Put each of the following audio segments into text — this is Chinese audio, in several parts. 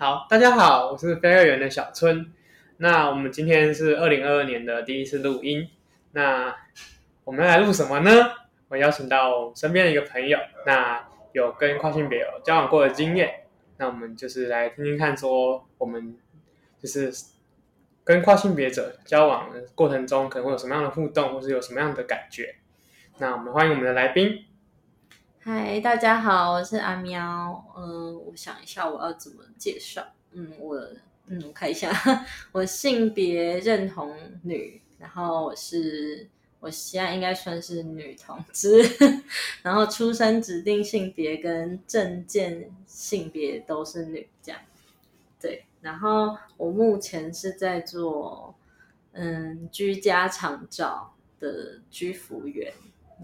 好，大家好，我是飞乐园的小春。那我们今天是二零二二年的第一次录音。那我们要来录什么呢？我邀请到身边的一个朋友，那有跟跨性别有交往过的经验。那我们就是来听听看，说我们就是跟跨性别者交往的过程中，可能会有什么样的互动，或是有什么样的感觉。那我们欢迎我们的来宾。嗨，大家好，我是阿喵。嗯，我想一下我要怎么介绍。嗯，我嗯，我看一下，我性别认同女，然后我是我现在应该算是女同志，然后出生指定性别跟证件性别都是女，这样。对，然后我目前是在做嗯居家长照的居服员，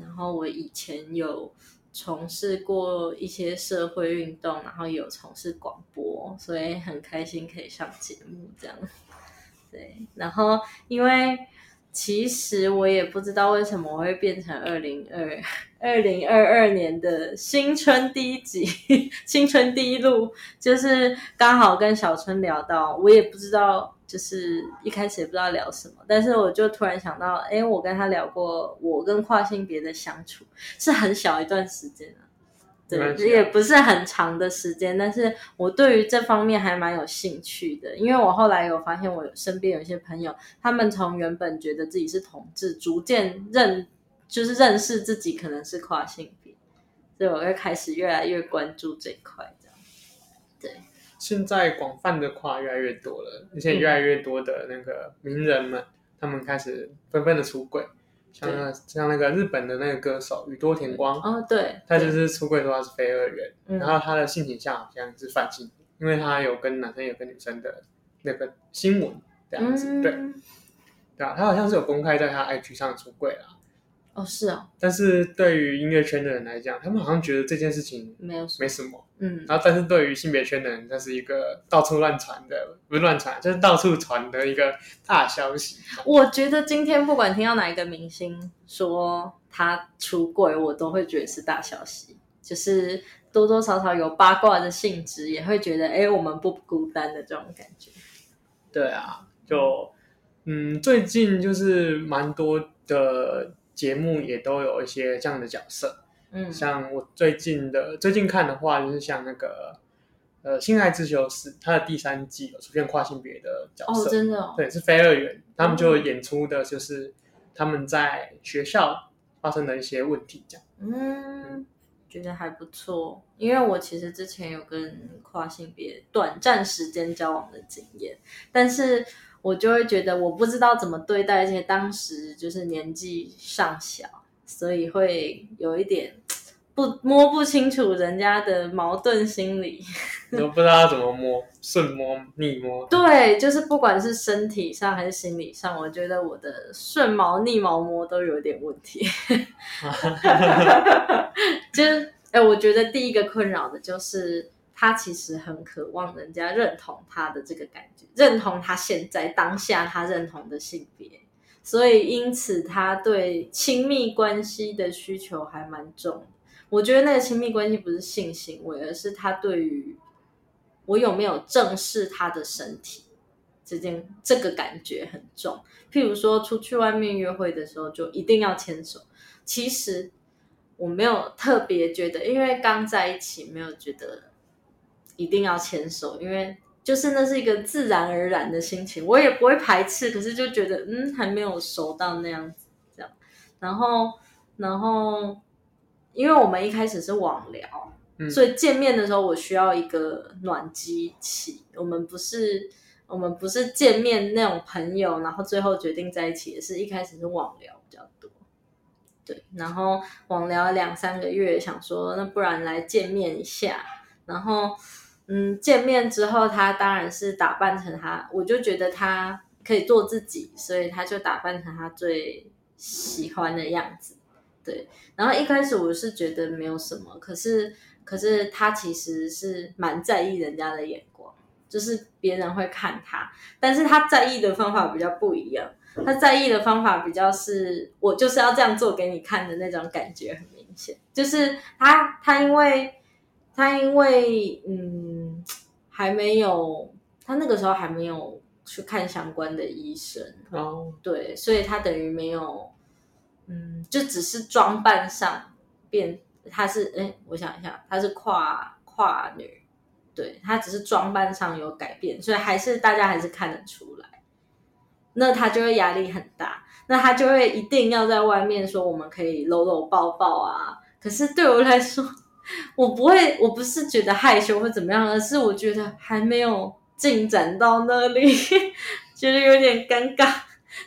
然后我以前有。从事过一些社会运动，然后有从事广播，所以很开心可以上节目这样。对，然后因为其实我也不知道为什么我会变成二零二二零二二年的新春第一集，新春第一录，就是刚好跟小春聊到，我也不知道。就是一开始也不知道聊什么，但是我就突然想到，哎，我跟他聊过，我跟跨性别的相处是很小一段时间啊，对，也不是很长的时间，但是我对于这方面还蛮有兴趣的，因为我后来有发现，我身边有一些朋友，他们从原本觉得自己是同志，逐渐认就是认识自己可能是跨性别，所以我会开始越来越关注这一块。现在广泛的跨越来越多了，而且越来越多的那个名人们，嗯、他们开始纷纷的出柜，像那像那个日本的那个歌手宇多田光，哦对，他就是出柜说他是非二元，然后他的性倾向好像是泛性，因为他有跟男生有跟女生的那个新闻这样子，嗯、对，对啊，他好像是有公开在他 IG 上出柜啦。哦，是哦，但是对于音乐圈的人来讲，他们好像觉得这件事情没有没什么，嗯，然后但是对于性别圈的人，那是一个到处乱传的，不是乱传，就是到处传的一个大消息。我觉得今天不管听到哪一个明星说他出轨，我都会觉得是大消息，就是多多少少有八卦的性质，也会觉得哎，我们不孤单的这种感觉。对啊，就嗯，最近就是蛮多的。节目也都有一些这样的角色，嗯，像我最近的最近看的话，就是像那个呃《性爱自修室》，它的第三季有出现跨性别的角色，哦，真的，哦，对，是非二元，他们就演出的就是他们在学校发生的一些问题，这样，嗯，觉得还不错，因为我其实之前有跟跨性别短暂时间交往的经验，但是。我就会觉得我不知道怎么对待，而且当时就是年纪尚小，所以会有一点不摸不清楚人家的矛盾心理。都不知道怎么摸，顺摸、逆摸。对，就是不管是身体上还是心理上，我觉得我的顺毛逆毛摸都有点问题。就是，哎，我觉得第一个困扰的就是。他其实很渴望人家认同他的这个感觉，认同他现在当下他认同的性别，所以因此他对亲密关系的需求还蛮重。我觉得那个亲密关系不是性行为，而是他对于我有没有正视他的身体这件这个感觉很重。譬如说出去外面约会的时候，就一定要牵手。其实我没有特别觉得，因为刚在一起没有觉得。一定要牵手，因为就是那是一个自然而然的心情，我也不会排斥，可是就觉得嗯，还没有熟到那样子这样。然后，然后，因为我们一开始是网聊，嗯，所以见面的时候我需要一个暖机器。我们不是我们不是见面那种朋友，然后最后决定在一起，也是一开始是网聊比较多。对，然后网聊两三个月，想说那不然来见面一下，然后。嗯，见面之后，他当然是打扮成他，我就觉得他可以做自己，所以他就打扮成他最喜欢的样子。对，然后一开始我是觉得没有什么，可是可是他其实是蛮在意人家的眼光，就是别人会看他，但是他在意的方法比较不一样。他在意的方法比较是我就是要这样做给你看的那种感觉很明显，就是他他因为他因为嗯还没有他那个时候还没有去看相关的医生哦，对，所以他等于没有嗯就只是装扮上变，他是哎我想一下，他是跨跨女，对，他只是装扮上有改变，所以还是大家还是看得出来。那他就会压力很大，那他就会一定要在外面说我们可以搂搂抱抱啊。可是对我来说，我不会，我不是觉得害羞或怎么样，而是我觉得还没有进展到那里，觉 得有点尴尬。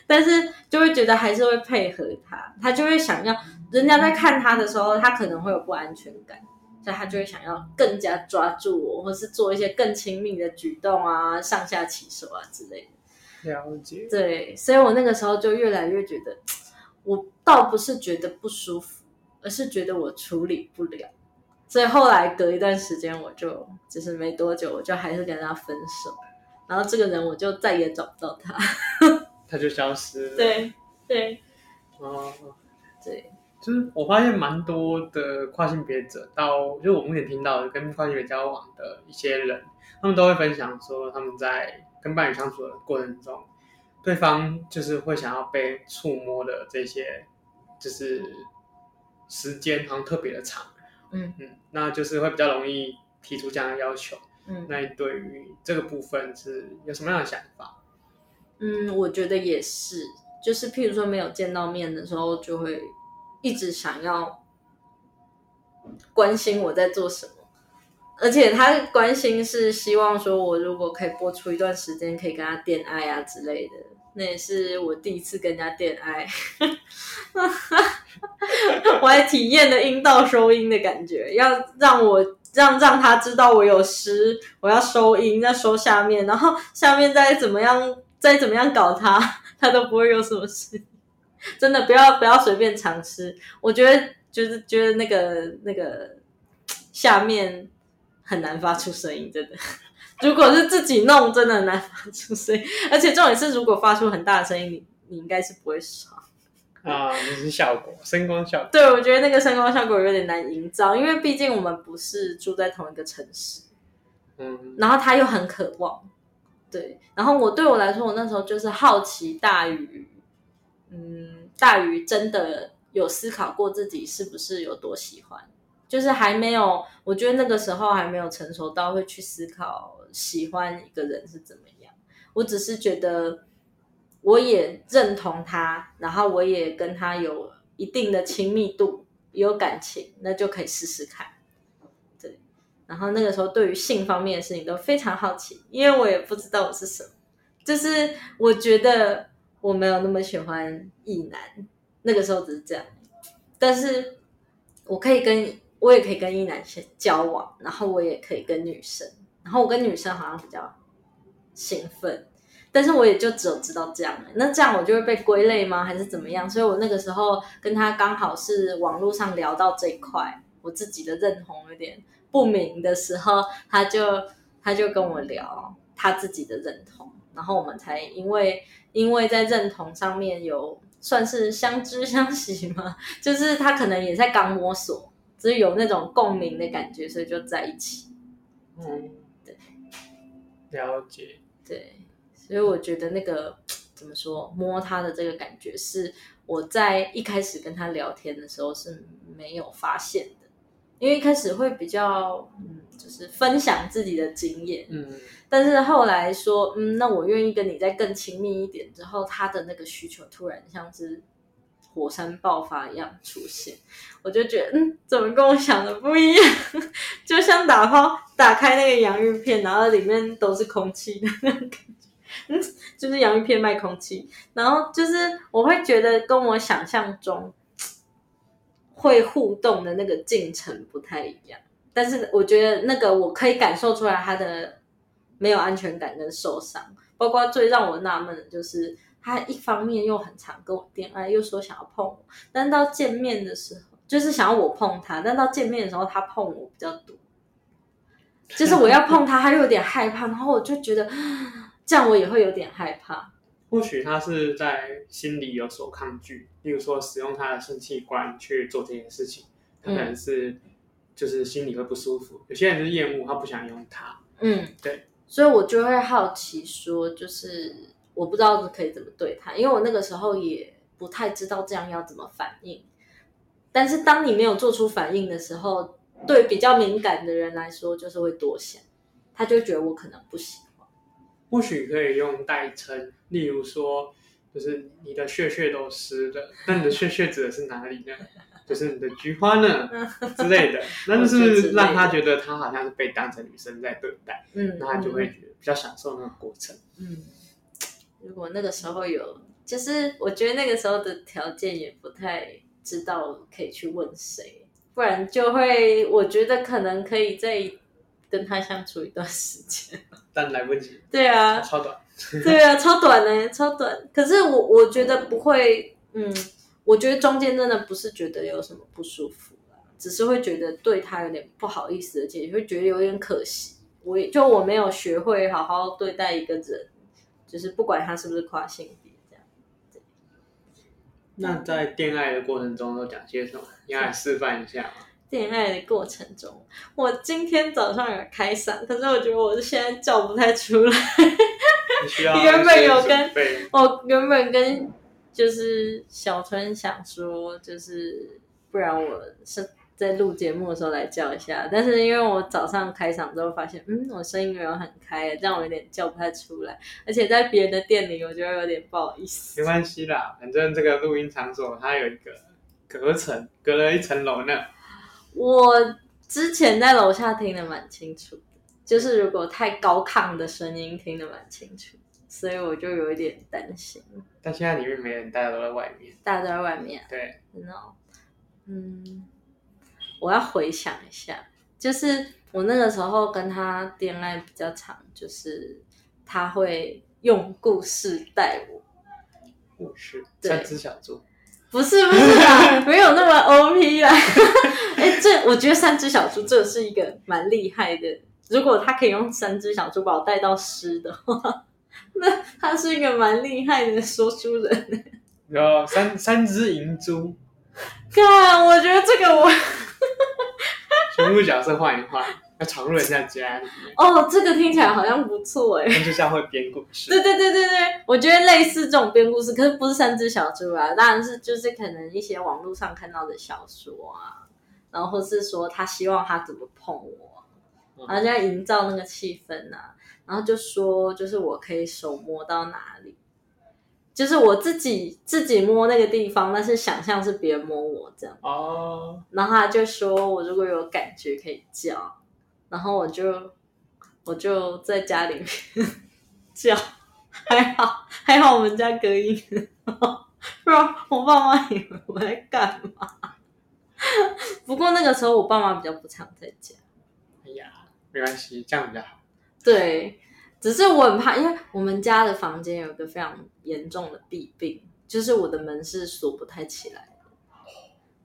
但是就会觉得还是会配合他，他就会想要人家在看他的时候，他可能会有不安全感，所以他就会想要更加抓住我，或是做一些更亲密的举动啊，上下其手啊之类的。了解，对，所以我那个时候就越来越觉得，我倒不是觉得不舒服，而是觉得我处理不了。所以后来隔一段时间，我就就是没多久，我就还是跟他分手。然后这个人我就再也找不到他，他就消失了。对对，哦，对，就是我发现蛮多的跨性别者到，就是我目前听到的跟跨性别交往的一些人，他们都会分享说他们在。跟伴侣相处的过程中，对方就是会想要被触摸的这些，就是时间好像特别的长，嗯嗯，那就是会比较容易提出这样的要求。嗯，那你对于这个部分是有什么样的想法？嗯，我觉得也是，就是譬如说没有见到面的时候，就会一直想要关心我在做什么。而且他关心是希望说，我如果可以播出一段时间，可以跟他电爱啊之类的。那也是我第一次跟人家电爱，我还体验了阴道收音的感觉，要让我让让他知道我有湿，我要收音，再收下面，然后下面再怎么样再怎么样搞他，他都不会有什么事。真的不要不要随便尝试，我觉得就是觉得那个那个下面。很难发出声音，真的。如果是自己弄，真的很难发出声音。而且重点是，如果发出很大的声音，你你应该是不会爽啊。那是效果，声光效果。对，我觉得那个声光效果有点难营造，因为毕竟我们不是住在同一个城市。嗯。然后他又很渴望，对。然后我对我来说，我那时候就是好奇大于，嗯，大于真的有思考过自己是不是有多喜欢。就是还没有，我觉得那个时候还没有成熟到会去思考喜欢一个人是怎么样。我只是觉得我也认同他，然后我也跟他有一定的亲密度，有感情，那就可以试试看。然后那个时候对于性方面的事情都非常好奇，因为我也不知道我是什么。就是我觉得我没有那么喜欢异男，那个时候只是这样，但是我可以跟。我也可以跟异男交往，然后我也可以跟女生，然后我跟女生好像比较兴奋，但是我也就只有知道这样。那这样我就会被归类吗？还是怎么样？所以我那个时候跟他刚好是网络上聊到这一块，我自己的认同有点不明的时候，他就他就跟我聊他自己的认同，然后我们才因为因为在认同上面有算是相知相惜嘛，就是他可能也在刚摸索。只是有那种共鸣的感觉，所以就在一起。嗯，对，了解。对，所以我觉得那个 怎么说，摸他的这个感觉，是我在一开始跟他聊天的时候是没有发现的，因为一开始会比较嗯，就是分享自己的经验，嗯，但是后来说，嗯，那我愿意跟你再更亲密一点之后，他的那个需求突然像是。火山爆发一样出现，我就觉得，嗯，怎么跟我想的不一样？就像打包打开那个洋芋片，然后里面都是空气的那种感觉，嗯，就是洋芋片卖空气，然后就是我会觉得跟我想象中会互动的那个进程不太一样。但是我觉得那个我可以感受出来他的没有安全感跟受伤，包括最让我纳闷的就是他一方面又很常跟我恋爱，又说想要碰我，但到见面的时候就是想要我碰他，但到见面的时候他碰我比较多，就是我要碰他，他又有点害怕，然后我就觉得 这样我也会有点害怕。或许他是在心里有所抗拒，例如说使用他的性器官去做这件事情，他可能是就是心里会不舒服。嗯、有些人是厌恶，他不想用它。嗯，对。所以我就会好奇说，就是我不知道可以怎么对他，因为我那个时候也不太知道这样要怎么反应。但是当你没有做出反应的时候，对比较敏感的人来说，就是会多想，他就觉得我可能不行。或许可以用代称，例如说，就是你的血血都湿的，那你的血血指的是哪里呢？就是你的菊花呢之类的，那就是让他觉得他好像是被当成女生在对待，嗯，那他就会觉得比较享受那个过程。嗯，如果那个时候有，就是我觉得那个时候的条件也不太知道可以去问谁，不然就会，我觉得可能可以再。跟他相处一段时间，但来不及。对啊，超短。对啊，超短呢，超短。可是我我觉得不会，嗯，我觉得中间真的不是觉得有什么不舒服啊，只是会觉得对他有点不好意思，而且会觉得有点可惜。我也就我没有学会好好对待一个人，就是不管他是不是跨性别这样。对。那在恋爱的过程中都讲些什么？你要来示范一下吗？恋爱的过程中，我今天早上有开嗓，可是我觉得我现在叫不太出来。你原本有跟我原本跟就是小春想说，就是不然我是在录节目的时候来叫一下，但是因为我早上开嗓之后发现，嗯，我声音没有很开，这样我有点叫不太出来，而且在别人的店里，我觉得有点不好意思。没关系啦，反正这个录音场所它有一个隔层，隔了一层楼呢。我之前在楼下听得蛮清楚的，就是如果太高亢的声音听得蛮清楚，所以我就有一点担心。但现在里面没人，大家都在外面。大家都在外面。对。No，嗯，我要回想一下，就是我那个时候跟他恋爱比较长，就是他会用故事带我。故事。三只小猪。不是不是啦，没有那么 OP 啦。哎、欸，这我觉得三只小猪这是一个蛮厉害的。如果他可以用三只小猪把我带到诗的话，那他是一个蛮厉害的说书人。有三三只银猪。看，我觉得这个我，全部角色换一换。要闯入人家家里面哦，这个听起来好像不错哎。就像会编故事。对对对对对，我觉得类似这种编故事，可是不是三只小猪啊，当然是就是可能一些网络上看到的小说啊，然后或是说他希望他怎么碰我，然后就要营造那个气氛啊，然后就说就是我可以手摸到哪里，就是我自己自己摸那个地方，但是想象是别人摸我这样哦。然后他就说我如果有感觉可以叫。然后我就我就在家里面 叫，还好还好我们家隔音，不然我爸妈以为我在干嘛。不过那个时候我爸妈比较不常在家。哎呀，没关系，这样比较好。对，只是我很怕，因为我们家的房间有一个非常严重的弊病，就是我的门是锁不太起来。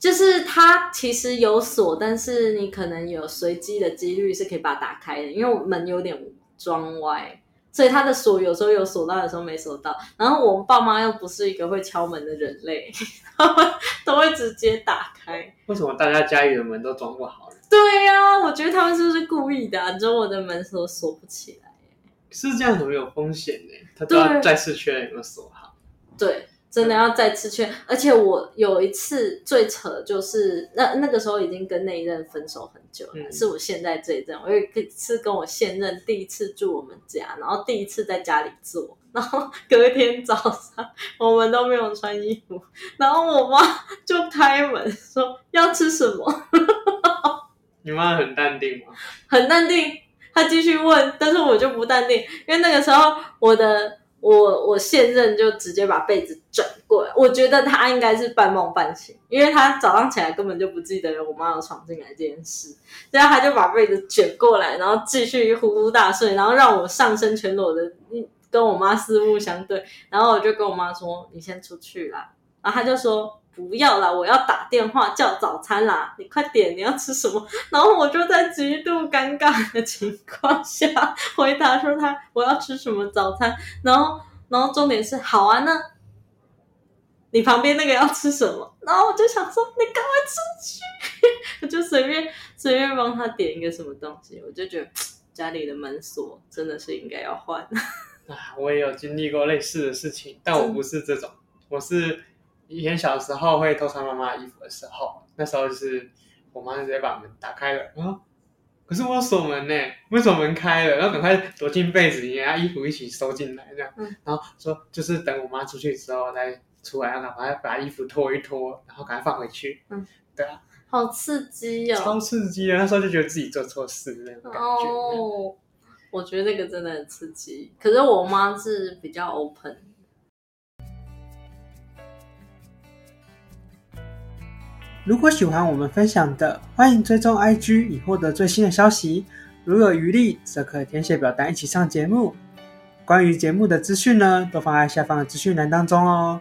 就是它其实有锁，但是你可能有随机的几率是可以把它打开的，因为门有点装歪，所以它的锁有时候有锁到，有时候没锁到。然后我们爸妈又不是一个会敲门的人类，他们都会直接打开。为什么大家家里的门都装不好？对呀、啊，我觉得他们是不是故意的、啊？只有我的门锁锁不起来，是这样很有风险呢。他都要再次确认有没有锁好。对。真的要再次劝，而且我有一次最扯，就是那那个时候已经跟那一任分手很久了，嗯、是我现在这一任，我有一次跟我现任第一次住我们家，然后第一次在家里做，然后隔天早上我们都没有穿衣服，然后我妈就开门说要吃什么，你妈很淡定吗？很淡定，她继续问，但是我就不淡定，因为那个时候我的。我我现任就直接把被子卷过来，我觉得他应该是半梦半醒，因为他早上起来根本就不记得我妈有闯进来这件事，然后他就把被子卷过来，然后继续呼呼大睡，然后让我上身全裸的，跟我妈四目相对，然后我就跟我妈说：“你先出去啦。”然后他就说。不要啦，我要打电话叫早餐啦！你快点，你要吃什么？然后我就在极度尴尬的情况下回答说他我要吃什么早餐。然后，然后重点是好啊，那你旁边那个要吃什么？然后我就想说你赶快出去，我 就随便随便帮他点一个什么东西。我就觉得 家里的门锁真的是应该要换。啊，我也有经历过类似的事情，但我不是这种，我是。以前小时候会偷穿妈妈衣服的时候，那时候就是我妈直接把门打开了，啊，可是我锁门呢，为什么门开了？然后赶快躲进被子里，然后衣服一起收进来这样，嗯、然后说就是等我妈出去之后再出来，然后赶快把衣服脱一脱，然后赶快放回去。嗯，对啊，好刺激哦，超刺激啊！那时候就觉得自己做错事那种感觉。哦，我觉得那个真的很刺激。可是我妈是比较 open。如果喜欢我们分享的，欢迎追踪 IG 以获得最新的消息。如有余力，则可填写表单一起上节目。关于节目的资讯呢，都放在下方的资讯栏当中哦。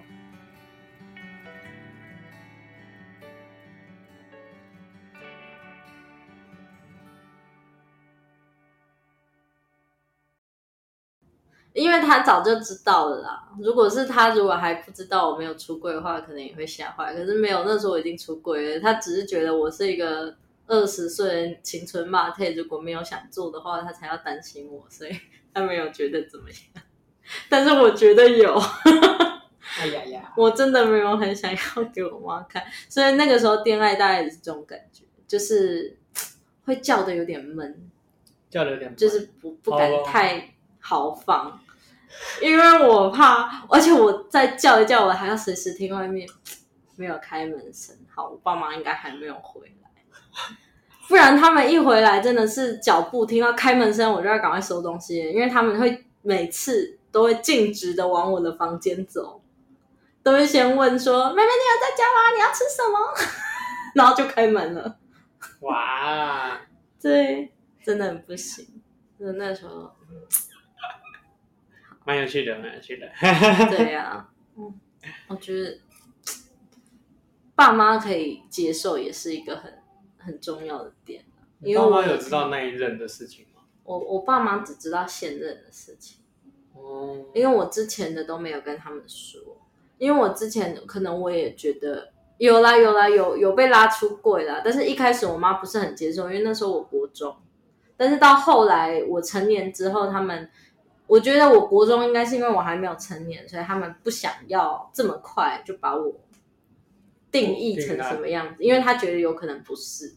他早就知道了啦。如果是他，如果还不知道我没有出柜的话，可能也会吓坏。可是没有，那时候我已经出柜了。他只是觉得我是一个二十岁青春骂退，如果没有想做的话，他才要担心我，所以他没有觉得怎么样。但是我觉得有。哎呀呀！我真的没有很想要给我妈看，所以那个时候恋爱大概也是这种感觉，就是会叫的有点闷，叫的有点闷，就是不不敢太豪放。因为我怕，而且我再叫一叫，我还要随时听外面没有开门声。好，我爸妈应该还没有回来，不然他们一回来真的是脚步听到开门声，我就要赶快收东西，因为他们会每次都会径直的往我的房间走，都会先问说：“妹妹，你有在家吗？你要吃什么？” 然后就开门了。哇，对，真的很不行，就那时候。蛮有趣的，蛮有趣的。对呀、啊，嗯，我觉得爸妈可以接受也是一个很很重要的点。你爸妈有知道那一任的事情吗？我我爸妈只知道现任的事情。哦。因为我之前的都没有跟他们说，因为我之前可能我也觉得有啦有啦有有被拉出柜啦，但是一开始我妈不是很接受，因为那时候我国中，但是到后来我成年之后，他们。我觉得我国中应该是因为我还没有成年，所以他们不想要这么快就把我定义成什么样子，因为他觉得有可能不是，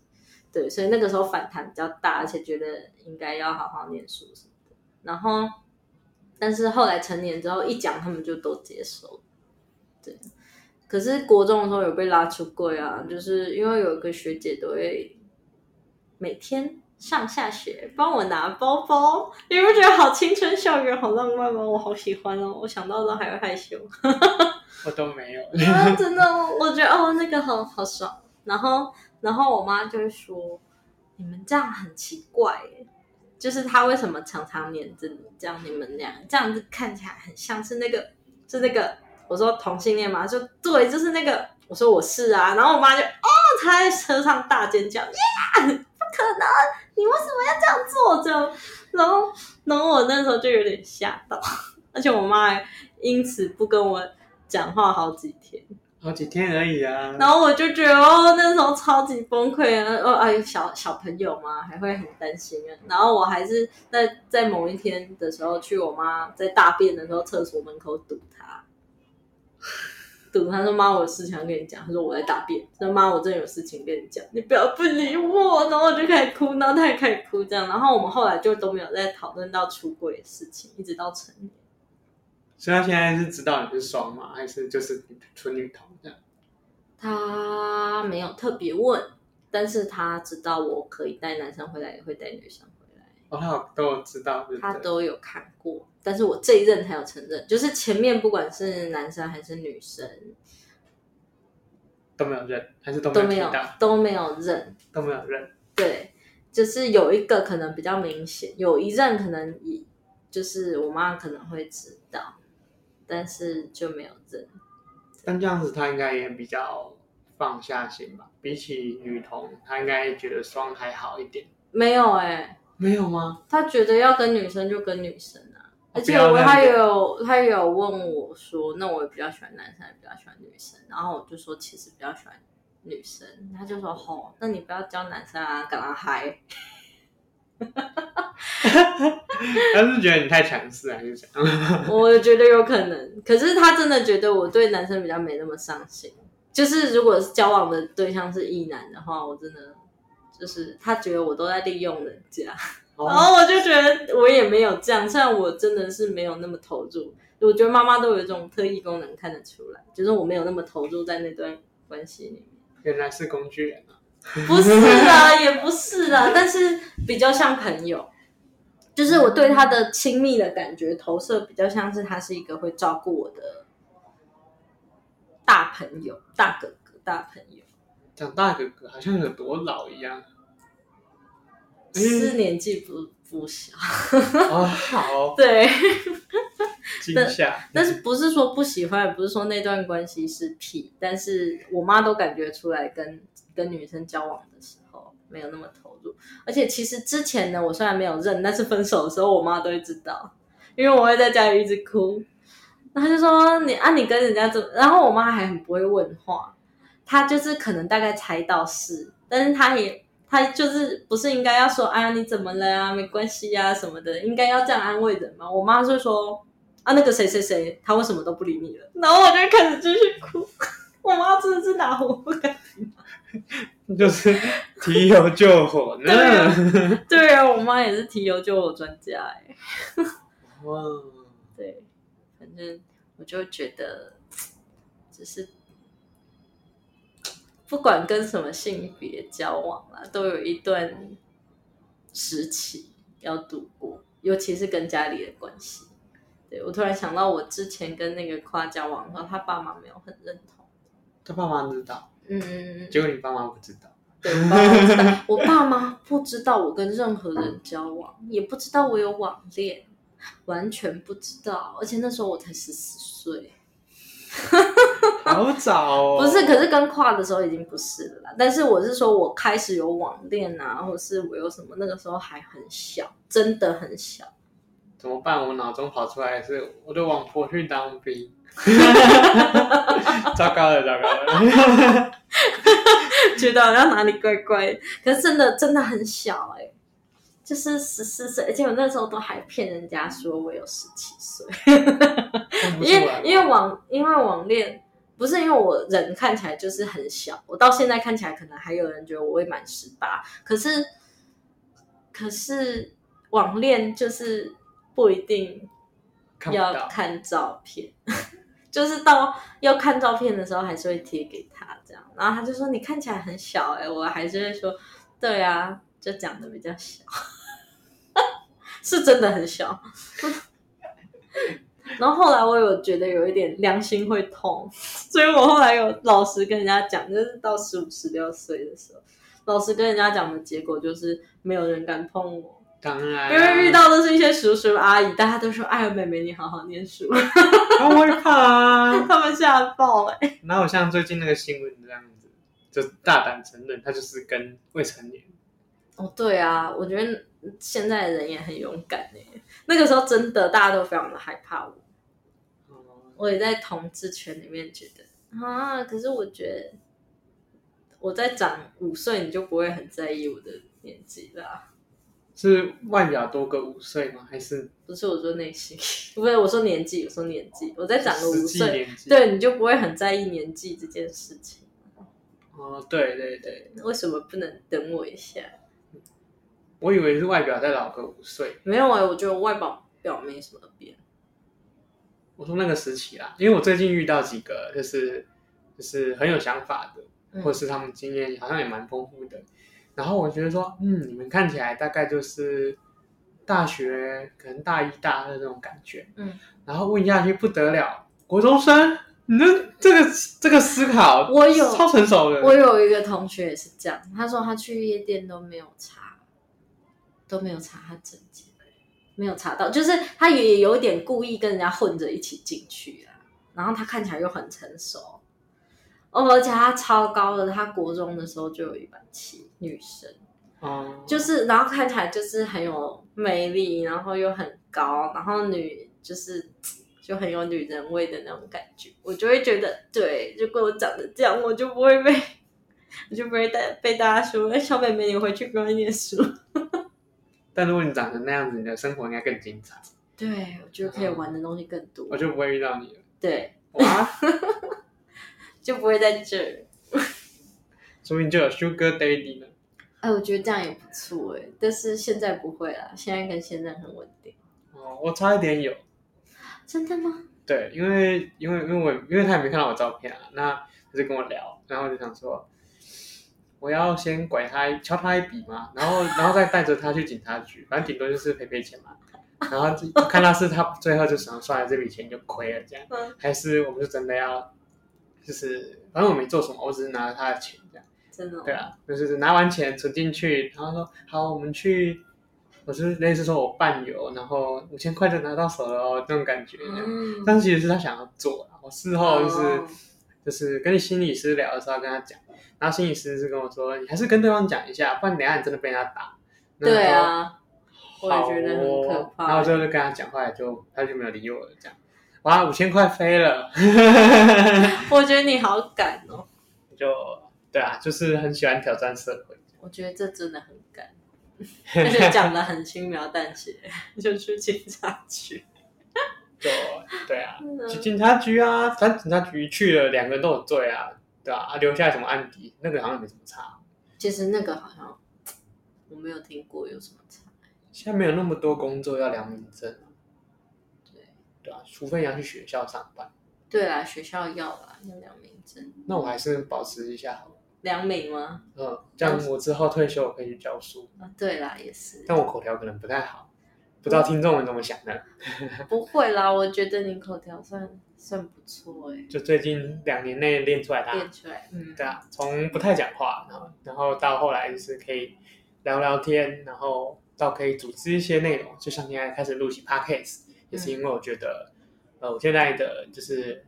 对，所以那个时候反弹比较大，而且觉得应该要好好念书什么的。然后，但是后来成年之后一讲，他们就都接受，对。可是国中的时候有被拉出柜啊，就是因为有一个学姐都会每天。上下学帮我拿包包，你不觉得好青春校园好浪漫吗？我好喜欢哦，我想到都还会害羞。我都没有，啊、真的，我觉得哦那个好好爽。然后，然后我妈就会说：“你们这样很奇怪耶，就是他为什么常常黏着你？这样你们俩这样子看起来很像是那个，是那个。”我说同性恋吗？就对，就是那个。我说我是啊。然后我妈就哦，她在车上大尖叫，呀，不可能！你为什么要这样做？这样，然后，然后我那时候就有点吓到，而且我妈还因此不跟我讲话好几天，好几天而已啊。然后我就觉得哦，那时候超级崩溃啊！哦，哎，小小朋友嘛，还会很担心啊。然后我还是在在某一天的时候，去我妈在大便的时候，厕所门口堵她。他说：“妈，我有事情要跟你讲。”他说：“我在大便。”他说：“妈，我真的有事情跟你讲，你不要不理我。”然后我就开始哭，然后他也开始哭，这样。然后我们后来就都没有再讨论到出轨的事情，一直到成年。所以他现在是知道你是双吗？还是就是纯女同这样？他没有特别问，但是他知道我可以带男生回来，也会带女生回来。哦，他有都有知道，他都有看过，但是我这一任才有承认，就是前面不管是男生还是女生都没有认，还是都没有都没有认，都没有认，对，就是有一个可能比较明显，有一任可能以就是我妈可能会知道，但是就没有认。但这样子他应该也比较放下心吧，比起女同，他应该觉得双还好一点。没有哎、欸，没有吗？他觉得要跟女生就跟女生啊，而且我他有他有问我说，那我也比较喜欢男生，还比较喜欢女生，然后我就说其实比较喜欢女生，他就说吼，那你不要教男生啊，跟他嗨？他是觉得你太强势还是怎样？我觉得有可能，可是他真的觉得我对男生比较没那么上心。就是如果是交往的对象是异男的话，我真的就是他觉得我都在利用人家，哦、然后我就觉得我也没有这样。虽然我真的是没有那么投入，我觉得妈妈都有一种特异功能看得出来，就是我没有那么投入在那段关系里面。原来是工具人啊。不是啊，也不是啊，但是比较像朋友，就是我对他的亲密的感觉投射比较像是他是一个会照顾我的大朋友、大哥哥、大朋友。讲大哥哥好像有多老一样，是年纪不不小。哦，好，对，惊吓。但是不是说不喜欢，也不是说那段关系是屁，但是我妈都感觉出来跟。跟女生交往的时候没有那么投入，而且其实之前呢，我虽然没有认，但是分手的时候我妈都会知道，因为我会在家里一直哭，然后就说你啊，你跟人家怎么？然后我妈还很不会问话，她就是可能大概猜到是，但是她也她就是不是应该要说哎呀你怎么了啊，没关系呀、啊、什么的，应该要这样安慰人吗？我妈就说啊那个谁谁谁，他为什么都不理你了？然后我就开始继续哭，我妈真的是拿我不敢。就是 提油救火呢。对啊，对啊，我妈也是提油救火专家哎。哇，对，反正我就觉得，只是不管跟什么性别交往啦，都有一段时期要度过，尤其是跟家里的关系。对，我突然想到，我之前跟那个夸交往的话，他爸妈没有很认同，他爸妈知道。嗯，结果你爸妈不知道。对，我爸妈不知道，我爸妈不知道我跟任何人交往，也不知道我有网恋，完全不知道。而且那时候我才十四岁，好早哦。不是，可是跟跨的时候已经不是了啦。但是我是说，我开始有网恋啊，或是我有什么，那个时候还很小，真的很小。怎么办？我脑中跑出来是我的网婆去当兵。糟糕了，糟糕了。觉得好像哪里怪怪，可是真的真的很小哎、欸，就是十四岁，而且我那时候都还骗人家说我有十七岁，因为因为网因为网恋不是因为我人看起来就是很小，我到现在看起来可能还有人觉得我未满十八，可是可是网恋就是不一定要看照片。就是到要看照片的时候，还是会贴给他这样，然后他就说你看起来很小哎、欸，我还是会说对啊，就长得比较小，是真的很小。然后后来我有觉得有一点良心会痛，所以我后来有老实跟人家讲，就是到十五、十六岁的时候，老实跟人家讲的结果就是没有人敢碰我。当然，因为遇到的是一些叔叔阿姨，大家都说：“哎呀，妹妹你好好念书。”我会怕啊，他们吓爆哎、欸！哪有像最近那个新闻这样子，就大胆承认他就是跟未成年。哦，对啊，我觉得现在的人也很勇敢哎、欸。那个时候真的大家都非常的害怕我。嗯、我也在同志圈里面觉得啊，可是我觉得我在长五岁，你就不会很在意我的年纪啦。是万雅多个五岁吗？还是不是？我说内心，不是我说年纪，我说年纪，我再长个五岁，对，你就不会很在意年纪这件事情。哦，对对对，为什么不能等我一下？我以为是外表再老个五岁，没有哎、欸，我觉得我外表表没什么变。我说那个时期啦，因为我最近遇到几个，就是就是很有想法的，嗯、或是他们经验好像也蛮丰富的。然后我觉得说，嗯，你们看起来大概就是大学可能大一大二的那种感觉，嗯，然后问下去不得了，国中生，你这这个这个思考，我有超成熟的。我有一个同学也是这样，他说他去夜店都没有查，都没有查他证件，没有查到，就是他也有点故意跟人家混着一起进去啊，然后他看起来又很成熟，哦，而且他超高的，他国中的时候就有一百七，女生。哦，就是，然后看起来就是很有魅力，然后又很高，然后女就是就很有女人味的那种感觉，我就会觉得，对，如果我长得这样，我就不会被，我就不会被被大家说，哎，小妹妹，你回去乖念书。但如果你长成那样子，你的生活应该更精彩。对，我觉得可以玩的东西更多，我就不会遇到你了。对，哇，就不会在这儿，说不定就有 Sugar Daddy 呢。哎，我觉得这样也不错哎，但是现在不会啦，现在跟现在很稳定。哦，我差一点有。真的吗？对，因为因为因为我因为他也没看到我照片啊，那他就跟我聊，然后我就想说，我要先拐他敲他一笔嘛，然后然后再带着他去警察局，反正顶多就是赔赔钱嘛。然后就看到是他最后就想算了这笔钱就亏了这样，嗯、还是我们就真的要，就是反正我没做什么，我只是拿了他的钱这样。真的、哦？对啊，就是拿完钱存进去，然后说好，我们去，我是类似说我伴游，然后五千块就拿到手了哦，这种感觉。嗯。但其实是他想要做，我事后就是、哦、就是跟心理师聊的时候跟他讲，然后心理师是跟我说，你还是跟对方讲一下，不然等下你真的被他打。对啊。我也觉得很可怕。然后最后就跟他讲话，就他就没有理我了，这样。哇，五千块飞了。我觉得你好敢哦。就。对啊，就是很喜欢挑战社会。我觉得这真的很敢，而且讲的很轻描淡写，就去警察局。就对啊，去警察局啊，反正警察局去了，两个人都有罪啊，对啊，啊留下什么案底，那个好像没什么差。其实那个好像我没有听过有什么差。现在没有那么多工作要良民证。对对啊，除非你要去学校上班。对啊，学校要啊，要良民证。那我还是保持一下好了。良民吗？嗯，这样我之后退休我可以去教书。啊，对啦，也是。但我口条可能不太好，不知道听众们怎么想的。不会啦，我觉得你口条算算不错哎。就最近两年内练出来的。练出来，嗯。对啊，从不太讲话，然后然后到后来就是可以聊聊天，然后到可以组织一些内容，就像现在开始录起 podcast，也是因为我觉得，呃，我现在的就是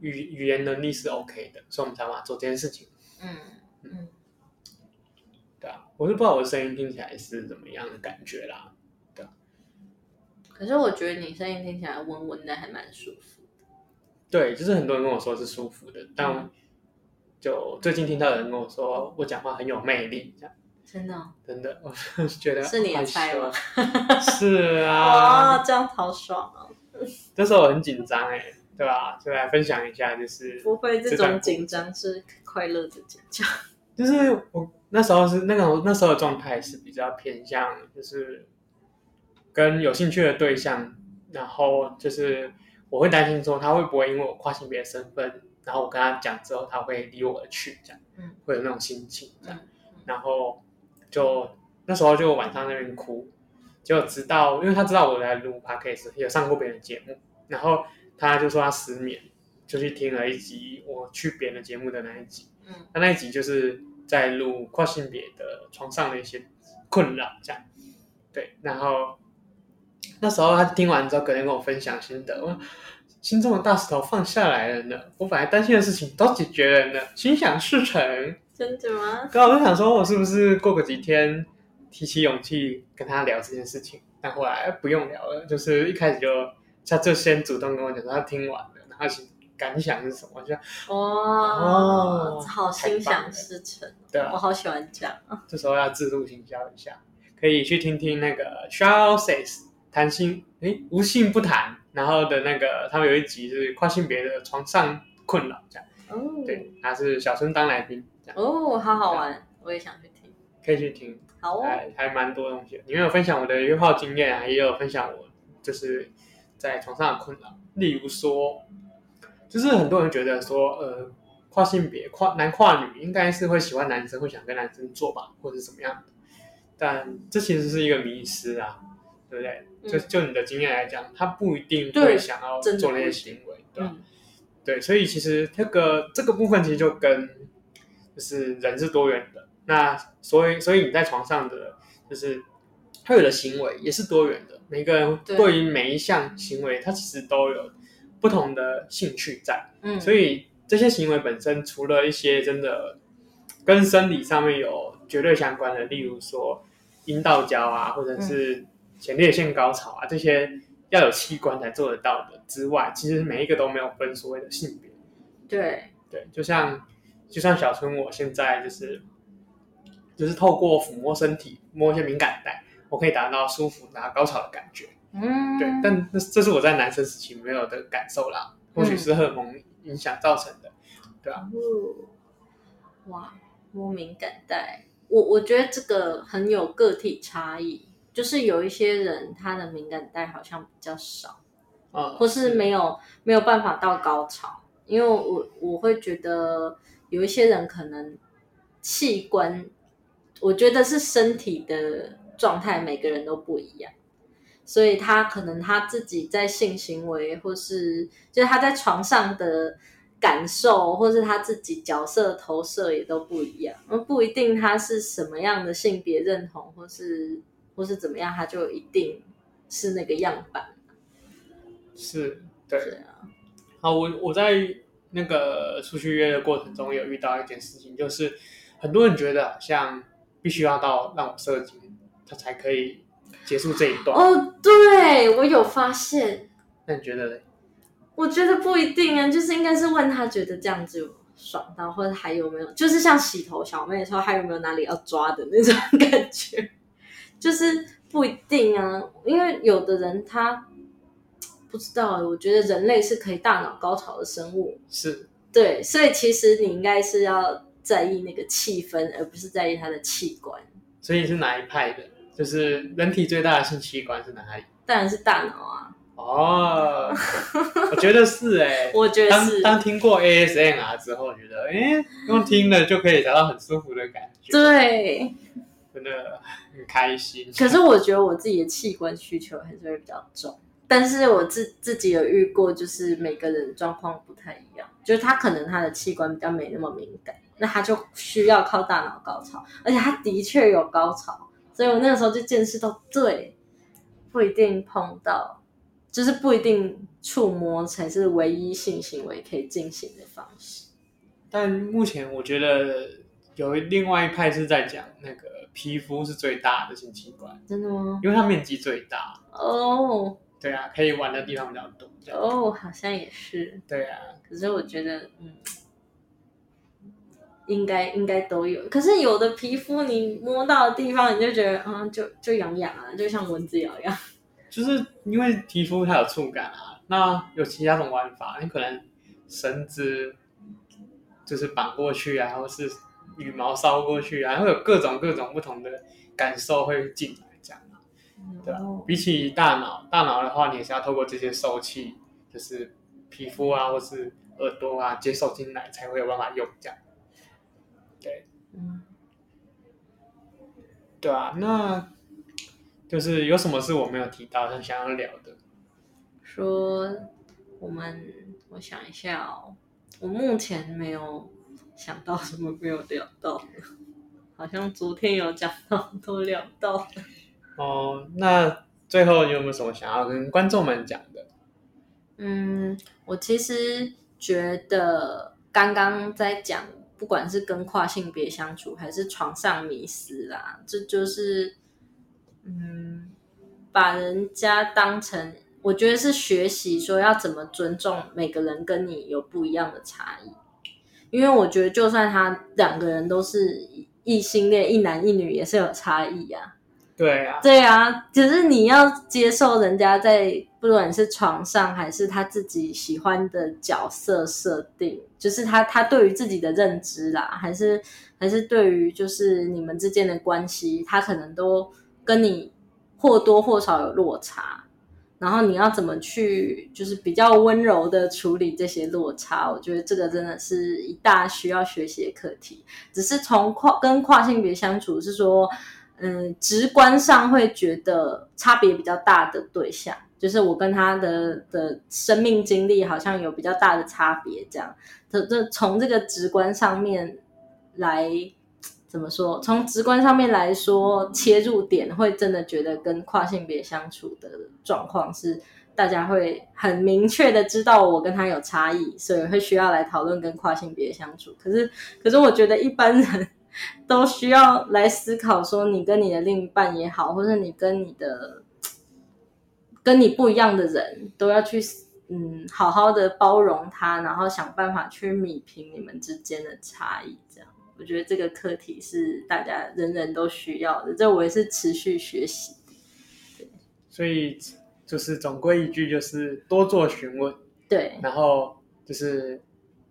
语语言能力是 OK 的，所以我们才嘛做这件事情。嗯嗯，对啊，我是不知道我的声音听起来是怎么样的感觉啦。可是我觉得你声音听起来温温的，还蛮舒服的。对，就是很多人跟我说是舒服的，但就最近听到有人跟我说我讲话很有魅力，这样。真的、哦？真的，我觉得是你的菜吗？是啊。哇，这样好爽哦！那时候我很紧张哎。对吧？就来分享一下，就是不会这种紧张是快乐的紧张。就是我那时候是那个那时候的状态是比较偏向，就是跟有兴趣的对象，然后就是我会担心说他会不会因为我跨性别的身份，然后我跟他讲之后他会离我而去，这样，嗯，会有那种心情这样。然后就那时候就晚上那边哭，就直到因为他知道我在录 podcast，有上过别人的节目，然后。他就说他失眠，就去听了一集我去别人的节目的那一集。嗯，他那一集就是在录跨性别的床上的一些困扰，这样。对，然后那时候他听完之后，隔天跟我分享心得，我心中的大石头放下来了呢。我本来担心的事情都解决了呢，心想事成。真的吗？刚好就想说，我是不是过个几天提起勇气跟他聊这件事情？但后来不用聊了，就是一开始就。他就先主动跟我讲说他听完了，然后感想是什么？就哇哦，好心想事成，对啊，我好喜欢讲。这时候要自助行销一下，可以去听听那个 Charles Says 谈性，诶，无性不谈，然后的那个他们有一集是跨性别的床上困扰这样，哦，对，他是小春当来宾这样，哦，好好玩，我也想去听，可以去听，好哦，还还蛮多东西，里面有分享我的约炮经验啊，也有分享我就是。在床上的困扰，例如说，就是很多人觉得说，呃，跨性别、跨男跨女应该是会喜欢男生，会想跟男生做吧，或者怎么样的。但这其实是一个迷思啊，对不对？嗯、就就你的经验来讲，他不一定会想要做那些行为，对吧？对，所以其实这个这个部分其实就跟就是人是多元的，那所以所以你在床上的就是他有的行为也是多元的，每个人对。于每一项行为，他其实都有不同的兴趣在，嗯，所以这些行为本身除了一些真的跟生理上面有绝对相关的，例如说阴道交啊，或者是前列腺高潮啊这些。要有器官才做得到的之外，其实每一个都没有分所谓的性别。对对，就像就像小春，我现在就是就是透过抚摸身体，摸一些敏感带，我可以达到舒服、达到高潮的感觉。嗯，对，但这这是我在男生时期没有的感受啦，或许是荷尔蒙影响造成的，嗯、对啊。哇，摸敏感带，我我觉得这个很有个体差异。就是有一些人，他的敏感带好像比较少，啊，或是没有没有办法到高潮，因为我我会觉得有一些人可能器官，我觉得是身体的状态，每个人都不一样，所以他可能他自己在性行为，或是就是他在床上的感受，或是他自己角色投射也都不一样，而不一定他是什么样的性别认同，或是。或是怎么样，他就一定是那个样板。是，对。是啊。好，我我在那个出去约的过程中，有遇到一件事情，就是很多人觉得好像必须要到让我射精，他才可以结束这一段。哦，对，我有发现。那你觉得呢？我觉得不一定啊，就是应该是问他觉得这样子爽到，或者还有没有，就是像洗头小妹说还有没有哪里要抓的那种感觉。就是不一定啊，因为有的人他不知道。我觉得人类是可以大脑高潮的生物，是对，所以其实你应该是要在意那个气氛，而不是在意他的器官。所以是哪一派的？就是人体最大的性器官是哪里？当然是大脑啊！哦，我觉得是哎、欸，我觉得是。当当听过 ASMR 之后，觉得哎，用听了就可以达到很舒服的感觉。对。真的很开心，可是我觉得我自己的器官需求还是会比较重，但是我自自己有遇过，就是每个人状况不太一样，就是他可能他的器官比较没那么敏感，那他就需要靠大脑高潮，而且他的确有高潮，所以我那个时候就见识到，对，不一定碰到，就是不一定触摸才是唯一性行为可以进行的方式。但目前我觉得有另外一派是在讲那个。皮肤是最大的性器官，真的吗？因为它面积最大哦。Oh, 对啊，可以玩的地方比较多。哦，oh, 好像也是。对啊，可是我觉得，嗯，应该应该都有。可是有的皮肤你摸到的地方，你就觉得，嗯，就就痒痒啊，就像蚊子咬一样。就是因为皮肤它有触感啊，那有其他种玩法，你可能绳子就是绑过去啊，或是。羽毛烧过去啊，会有各种各种不同的感受会进来，这样嘛，对吧？比起大脑，大脑的话，你也是要透过这些受器，就是皮肤啊，或是耳朵啊，接受进来才会有办法用这样。对，嗯，对啊，那就是有什么是我没有提到，很想要聊的？说我们，我想一下哦，我目前没有。想到什么没有聊到？好像昨天有讲到，都聊到了。哦，那最后你有没有什么想要跟观众们讲的？嗯，我其实觉得刚刚在讲，不管是跟跨性别相处，还是床上迷失啦，这就是嗯，把人家当成，我觉得是学习说要怎么尊重每个人跟你有不一样的差异。因为我觉得，就算他两个人都是异性恋，一男一女，也是有差异啊。对啊，对啊，只是你要接受人家在不管是床上还是他自己喜欢的角色设定，就是他他对于自己的认知啦，还是还是对于就是你们之间的关系，他可能都跟你或多或少有落差。然后你要怎么去，就是比较温柔的处理这些落差？我觉得这个真的是一大需要学习的课题。只是从跨跟跨性别相处，是说，嗯，直观上会觉得差别比较大的对象，就是我跟他的的生命经历好像有比较大的差别，这样。这这从这个直观上面来怎么说？从直观上面来说，切入点会真的觉得跟跨性别相处的状况是。大家会很明确的知道我跟他有差异，所以会需要来讨论跟跨性别相处。可是，可是我觉得一般人 都需要来思考，说你跟你的另一半也好，或者你跟你的跟你不一样的人都要去嗯好好的包容他，然后想办法去弭平你们之间的差异。这样，我觉得这个课题是大家人人都需要的，这我也是持续学习。对，所以。就是总归一句，就是多做询问，对，然后就是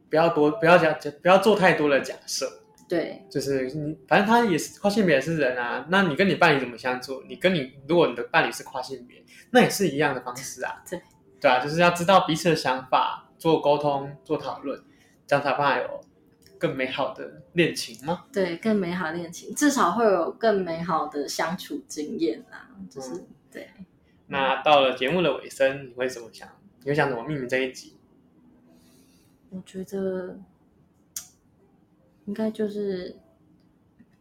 不要多不要讲，不要做太多的假设，对，就是你反正他也是跨性别也是人啊，那你跟你伴侣怎么相处？你跟你如果你的伴侣是跨性别，那也是一样的方式啊，对，对啊，就是要知道彼此的想法，做沟通，做讨论，这样才会有更美好的恋情吗？对，更美好的恋情，至少会有更美好的相处经验啊，就是、嗯、对。那到了节目的尾声，你会怎么想？你会想怎么命名这一集？我觉得应该就是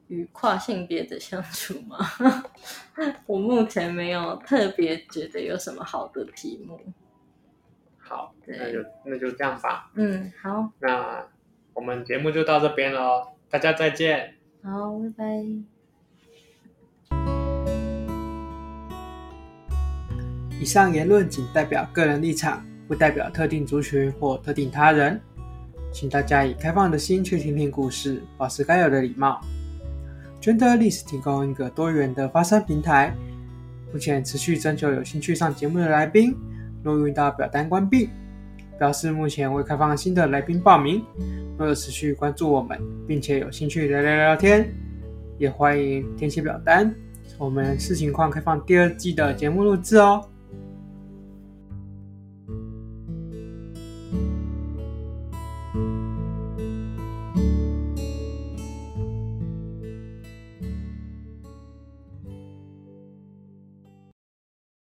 与跨性别的相处嘛。我目前没有特别觉得有什么好的题目。好，那就那就这样吧。嗯，好。那我们节目就到这边了，大家再见。好，拜拜。以上言论仅代表个人立场，不代表特定族群或特定他人，请大家以开放的心去听听故事，保持该有的礼貌。Genderless 提供一个多元的发声平台，目前持续征求有兴趣上节目的来宾。若遇到表单关闭，表示目前未开放新的来宾报名。若有持续关注我们，并且有兴趣聊聊聊天，也欢迎填写表单。我们视情况开放第二季的节目录制哦。